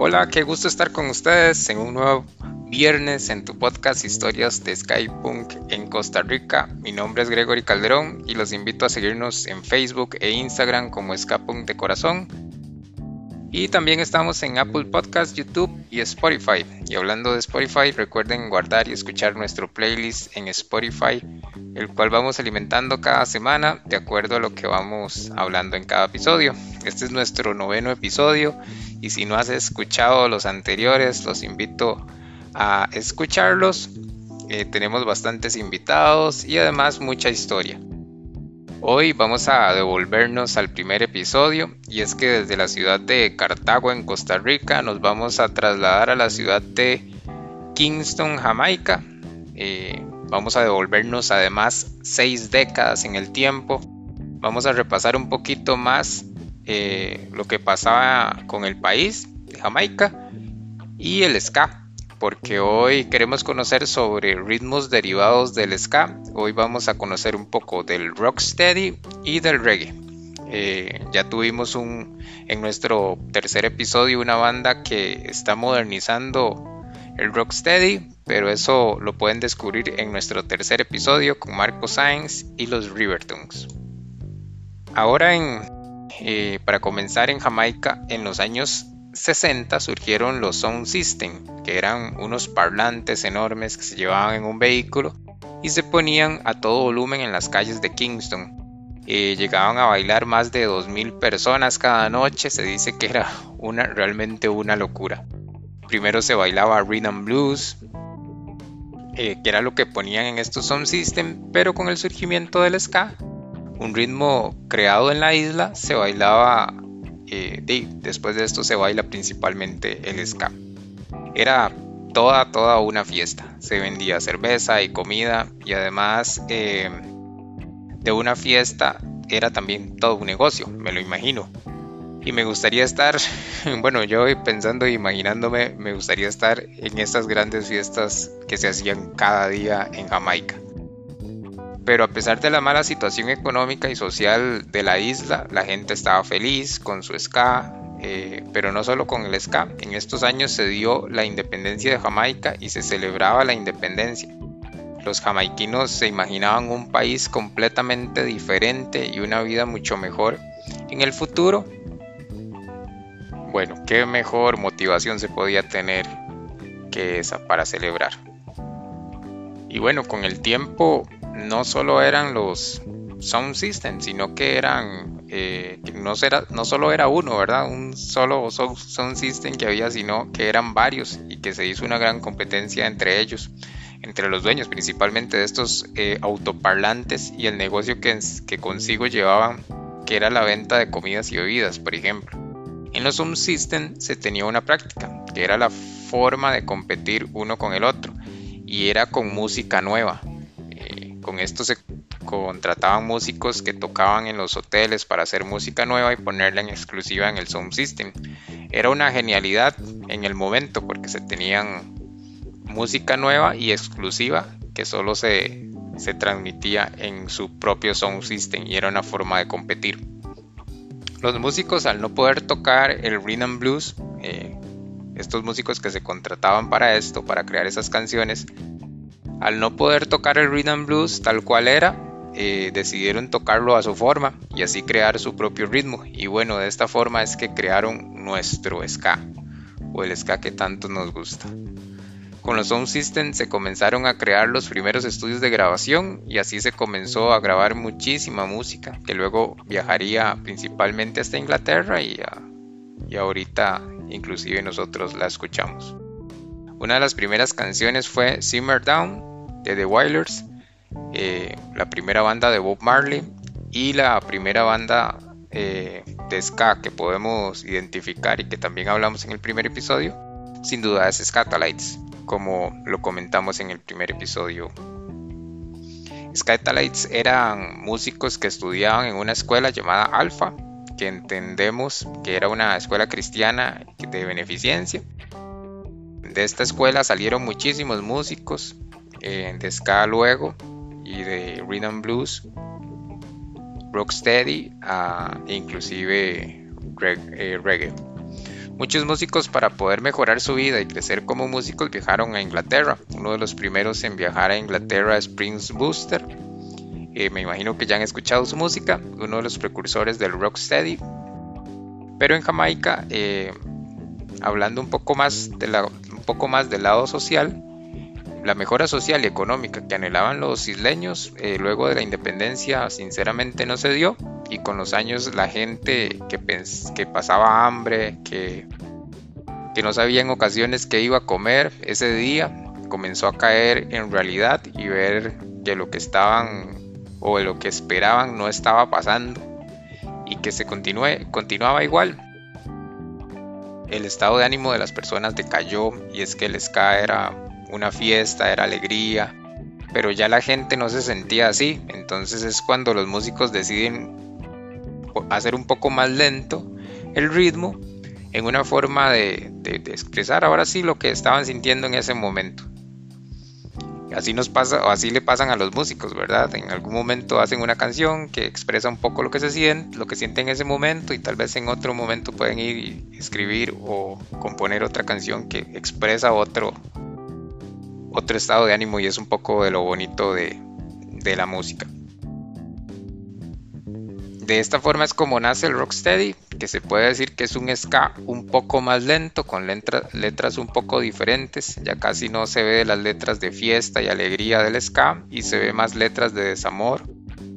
Hola, qué gusto estar con ustedes en un nuevo viernes en tu podcast Historias de Skypunk en Costa Rica. Mi nombre es Gregory Calderón y los invito a seguirnos en Facebook e Instagram como Skypunk de Corazón. Y también estamos en Apple Podcast, YouTube y Spotify. Y hablando de Spotify, recuerden guardar y escuchar nuestro playlist en Spotify, el cual vamos alimentando cada semana de acuerdo a lo que vamos hablando en cada episodio. Este es nuestro noveno episodio y si no has escuchado los anteriores, los invito a escucharlos. Eh, tenemos bastantes invitados y además mucha historia. Hoy vamos a devolvernos al primer episodio y es que desde la ciudad de Cartago en Costa Rica nos vamos a trasladar a la ciudad de Kingston, Jamaica. Eh, vamos a devolvernos además seis décadas en el tiempo. Vamos a repasar un poquito más eh, lo que pasaba con el país de Jamaica y el ska, porque hoy queremos conocer sobre ritmos derivados del ska. Hoy vamos a conocer un poco del rocksteady y del reggae. Eh, ya tuvimos un en nuestro tercer episodio una banda que está modernizando el rocksteady, pero eso lo pueden descubrir en nuestro tercer episodio con Marco Sainz y los Rivertones. Ahora en eh, para comenzar en Jamaica, en los años 60 surgieron los sound system, que eran unos parlantes enormes que se llevaban en un vehículo y se ponían a todo volumen en las calles de Kingston. Eh, llegaban a bailar más de 2.000 personas cada noche, se dice que era realmente una locura. Primero se bailaba rhythm blues, eh, que era lo que ponían en estos sound system, pero con el surgimiento del ska un ritmo creado en la isla, se bailaba, eh, después de esto se baila principalmente el ska. Era toda, toda una fiesta. Se vendía cerveza y comida y además eh, de una fiesta era también todo un negocio, me lo imagino. Y me gustaría estar, bueno, yo pensando e imaginándome, me gustaría estar en estas grandes fiestas que se hacían cada día en Jamaica pero a pesar de la mala situación económica y social de la isla, la gente estaba feliz con su ska, eh, pero no solo con el ska. En estos años se dio la independencia de Jamaica y se celebraba la independencia. Los jamaiquinos se imaginaban un país completamente diferente y una vida mucho mejor en el futuro. Bueno, qué mejor motivación se podía tener que esa para celebrar. Y bueno, con el tiempo no solo eran los sound systems, sino que eran, eh, no, será, no solo era uno, ¿verdad? Un solo sound system que había, sino que eran varios y que se hizo una gran competencia entre ellos, entre los dueños principalmente de estos eh, autoparlantes y el negocio que, que consigo llevaban, que era la venta de comidas y bebidas, por ejemplo. En los sound systems se tenía una práctica, que era la forma de competir uno con el otro, y era con música nueva, con esto se contrataban músicos que tocaban en los hoteles para hacer música nueva y ponerla en exclusiva en el Sound System. Era una genialidad en el momento porque se tenían música nueva y exclusiva que solo se, transmitía en su propio Sound System y era una forma de competir. Los músicos al no poder tocar el rhythm blues, eh, estos músicos que se contrataban para esto, para crear esas canciones, al no poder tocar el rhythm blues tal cual era, eh, decidieron tocarlo a su forma y así crear su propio ritmo. Y bueno, de esta forma es que crearon nuestro ska, o el ska que tanto nos gusta. Con los Sound System se comenzaron a crear los primeros estudios de grabación y así se comenzó a grabar muchísima música que luego viajaría principalmente hasta Inglaterra y, y ahorita inclusive nosotros la escuchamos. Una de las primeras canciones fue Simmer Down de The Wailers, eh, la primera banda de Bob Marley y la primera banda eh, de ska que podemos identificar y que también hablamos en el primer episodio, sin duda es Scatalites, como lo comentamos en el primer episodio. Scatalites eran músicos que estudiaban en una escuela llamada Alpha, que entendemos que era una escuela cristiana de beneficencia. De esta escuela salieron muchísimos músicos, eh, de ska luego y de rhythm blues, rocksteady inclusive eh, reggae. Muchos músicos para poder mejorar su vida y crecer como músicos viajaron a Inglaterra. Uno de los primeros en viajar a Inglaterra es Prince Booster. Eh, me imagino que ya han escuchado su música, uno de los precursores del rocksteady. Pero en Jamaica, eh, hablando un poco, más de un poco más del lado social, la mejora social y económica que anhelaban los isleños eh, luego de la independencia sinceramente no se dio y con los años la gente que, que pasaba hambre, que, que no sabía en ocasiones qué iba a comer ese día, comenzó a caer en realidad y ver que lo que estaban o lo que esperaban no estaba pasando y que se continuaba igual. El estado de ánimo de las personas decayó y es que el ska era una fiesta, era alegría, pero ya la gente no se sentía así, entonces es cuando los músicos deciden hacer un poco más lento el ritmo en una forma de, expresar ahora sí lo que estaban sintiendo en ese momento. Así nos pasa, o así le pasan a los músicos, ¿verdad? En algún momento hacen una canción que expresa un poco lo que se siente, lo que sienten en ese momento, y tal vez en otro momento pueden ir y escribir o componer otra canción que expresa otro, otro estado de ánimo y es un poco de lo bonito de la música. De esta forma es como nace el rocksteady, que se puede decir que es un ska un poco más lento, con letras un poco diferentes. Ya casi no se ve las letras de fiesta y alegría del ska y se ve más letras de desamor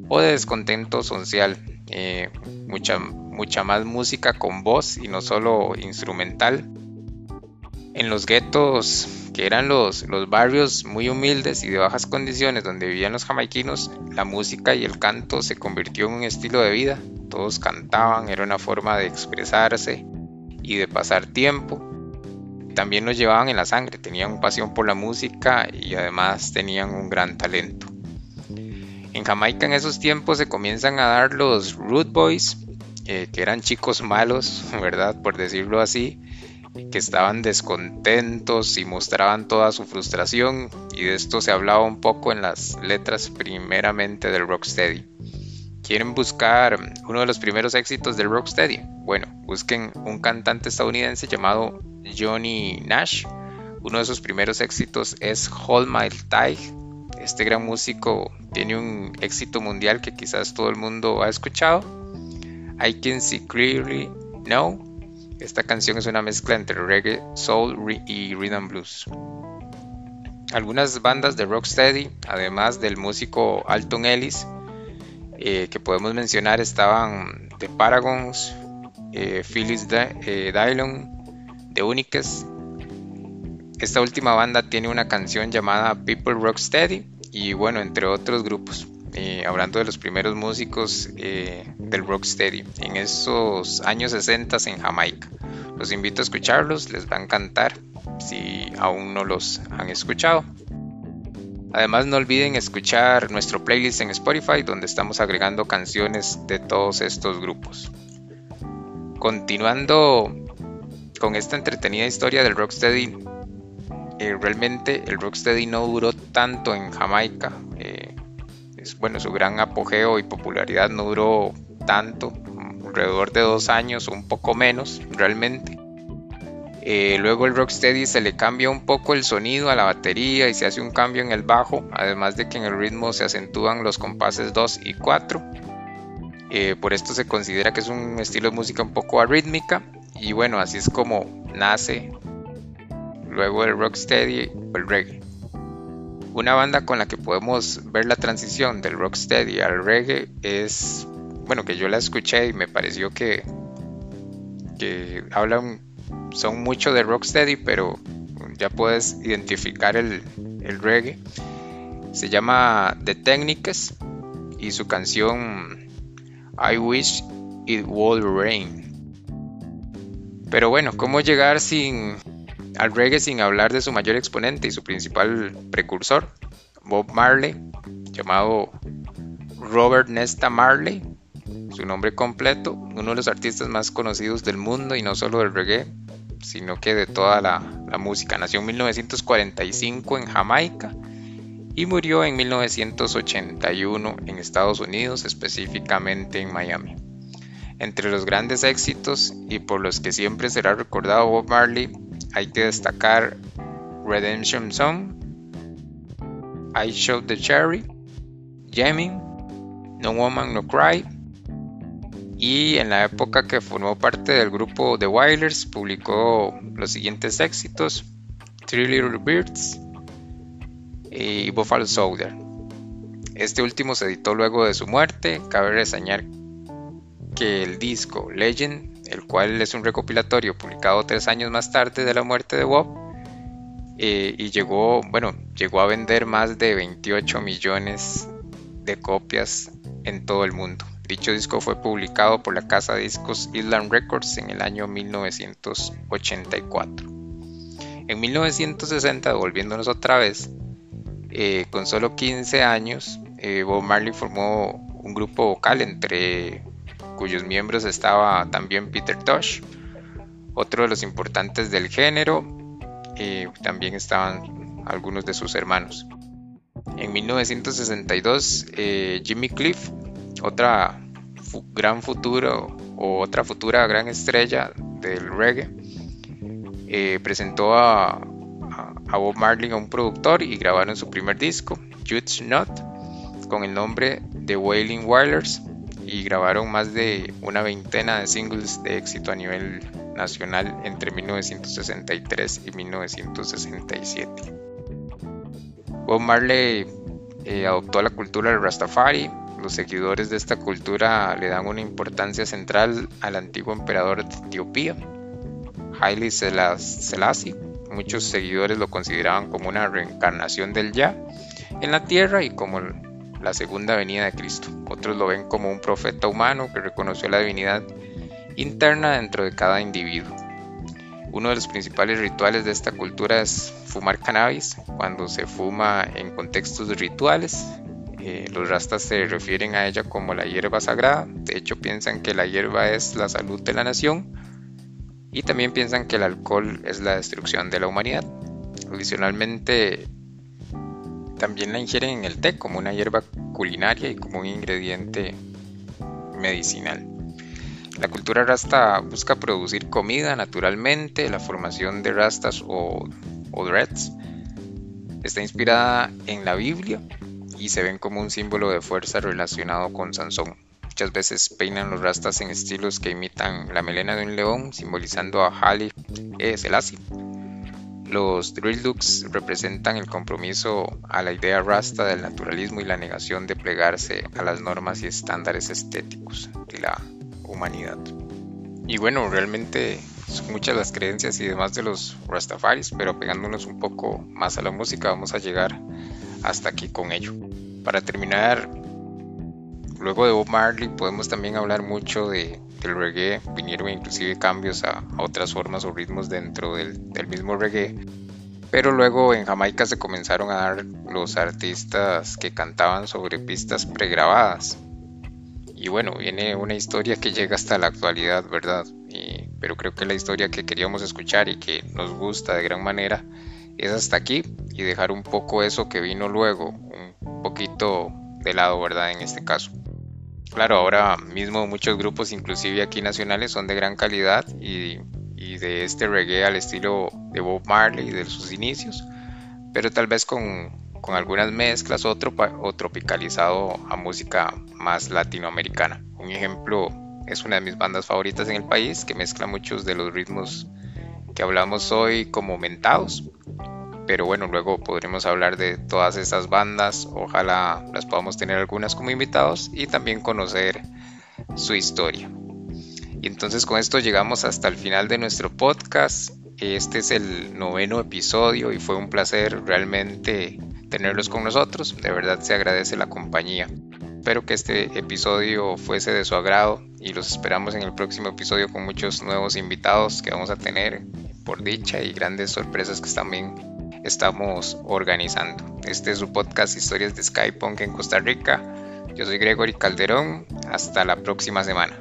o de descontento social. Eh, mucha, mucha más música con voz y no solo instrumental. En los guetos que eran los, barrios muy humildes y de bajas condiciones donde vivían los jamaiquinos, la música y el canto se convirtió en un estilo de vida. Todos cantaban, era una forma de expresarse y de pasar tiempo. También los llevaban en la sangre, tenían pasión por la música y además tenían un gran talento. En Jamaica en esos tiempos se comienzan a dar los Root Boys, eh, que eran chicos malos, ¿verdad? Por decirlo así, que estaban descontentos y mostraban toda su frustración y de esto se hablaba un poco en las letras primeramente del Rocksteady. ¿Quieren buscar uno de los primeros éxitos del Rocksteady? Bueno, busquen un cantante estadounidense llamado Johnny Nash. Uno de sus primeros éxitos es Hold My Tight. Este gran músico tiene un éxito mundial que quizás todo el mundo ha escuchado. I Can See Clearly Now esta canción es una mezcla entre reggae, soul y rhythm blues. Algunas bandas de rocksteady, además del músico Alton Ellis, eh, que podemos mencionar estaban The Paragons, eh, Phyllis eh, The Uniques. Esta última banda tiene una canción llamada People Rocksteady y bueno, entre otros grupos. Eh, hablando de los primeros músicos eh, del rocksteady en esos años 60 en Jamaica. Los invito a escucharlos, les va a encantar si aún no los han escuchado. Además no olviden escuchar nuestro playlist en Spotify donde estamos agregando canciones de todos estos grupos. Continuando con esta entretenida historia del rocksteady, eh, realmente el rocksteady no duró tanto en Jamaica bueno, su gran apogeo y popularidad no duró tanto, alrededor de dos años o un poco menos realmente. Eh, luego el Rocksteady se le cambia un poco el sonido a la batería y se hace un cambio en el bajo, además de que en el ritmo se acentúan los compases 2 y 4. Eh, por esto se considera que es un estilo de música un poco arrítmica y bueno, así es como nace luego el rocksteady o el reggae. Una banda con la que podemos ver la transición del rocksteady al reggae es, bueno, que yo la escuché y me pareció que, que hablan, son mucho de rocksteady, pero ya puedes identificar el, el reggae. Se llama The Techniques y su canción I Wish It Would Rain. Pero bueno, ¿cómo llegar sin al reggae sin hablar de su mayor exponente y su principal precursor, Bob Marley, llamado Robert Nesta Marley, su nombre completo, uno de los artistas más conocidos del mundo y no solo del reggae, sino que de toda la, la música. Nació en 1945 en Jamaica y murió en 1981 en Estados Unidos, específicamente en Miami. Entre los grandes éxitos y por los que siempre será recordado Bob Marley, hay que destacar Redemption Song, I Showed the Cherry, Jamming, No Woman No Cry, y en la época que formó parte del grupo The Wailers publicó los siguientes éxitos: Three Little Birds y Buffalo Soldier. Este último se editó luego de su muerte. Cabe reseñar que el disco Legend, el cual es un recopilatorio publicado tres años más tarde de la muerte de Bob, eh, y llegó, bueno, llegó a vender más de 28 millones de copias en todo el mundo. Dicho disco fue publicado por la casa de discos Island Records en el año 1984. En 1960, volviéndonos otra vez, eh, con solo 15 años, eh, Bob Marley formó un grupo vocal entre cuyos miembros estaba también Peter Tosh, otro de los importantes del género, y también estaban algunos de sus hermanos. En 1962, eh, Jimmy Cliff, otra gran futuro o otra futura gran estrella del reggae, presentó a, a Bob Marley a un productor y grabaron su primer disco, Jude's Not, con el nombre de Wailing Wailers y grabaron más de una veintena de singles de éxito a nivel nacional entre 1963 y 1967. Bob Marley eh, adoptó la cultura del Rastafari. Los seguidores de esta cultura le dan una importancia central al antiguo emperador de Etiopía, Haile Selassie Muchos seguidores lo consideraban como una reencarnación del Ya en la tierra y como la segunda venida de Cristo. Otros lo ven como un profeta humano que reconoció la divinidad interna dentro de cada individuo. Uno de los principales rituales de esta cultura es fumar cannabis. Cuando se fuma en contextos rituales, eh, los rastas se refieren a ella como la hierba sagrada. De hecho, piensan que la hierba es la salud de la nación y también piensan que el alcohol es la destrucción de la humanidad. Adicionalmente, también la ingieren en el té como una hierba culinaria y como un ingrediente medicinal. La cultura rasta busca producir comida naturalmente, la formación de rastas o, o está inspirada en la Biblia y se ven como un símbolo de fuerza relacionado con Sansón. Muchas veces peinan los rastas en estilos que imitan la melena de un león, simbolizando a Haile e. Selassie. Los drill looks representan el compromiso a la idea rasta del naturalismo y la negación de plegarse a las normas y estándares estéticos de la humanidad. Y bueno, realmente son muchas las creencias y demás de los Rastafaris, pero pegándonos un poco más a la música vamos a llegar hasta aquí con ello. Para terminar, luego de Bob Marley podemos también hablar mucho de, del reggae, vinieron inclusive cambios a, otras formas o ritmos dentro del, del, mismo reggae, pero luego en Jamaica se comenzaron a dar los artistas que cantaban sobre pistas pregrabadas. Y bueno, viene una historia que llega hasta la actualidad, ¿verdad? pero creo que la historia que queríamos escuchar y que nos gusta de gran manera es hasta aquí y dejar un poco eso que vino luego, un poquito de lado, ¿verdad? En este caso. Claro, ahora mismo muchos grupos, inclusive aquí nacionales, son de gran calidad y, de este reggae al estilo de Bob Marley de sus inicios, pero tal vez con, algunas mezclas o, o tropicalizado a música más latinoamericana. Un ejemplo es una de mis bandas favoritas en el país que mezcla muchos de los ritmos que hablamos hoy como mentados pero bueno, luego podremos hablar de todas estas bandas, ojalá las podamos tener algunas como invitados y también conocer su historia. Y entonces con esto llegamos hasta el final de nuestro podcast. Este es el noveno episodio y fue un placer realmente tenerlos con nosotros. De verdad se agradece la compañía. Espero que este episodio fuese de su agrado y los esperamos en el próximo episodio con muchos nuevos invitados que vamos a tener por dicha y grandes sorpresas que también estamos organizando. Este es su podcast Historias de Skypunk en Costa Rica. Yo soy Gregory Calderón. Hasta la próxima semana.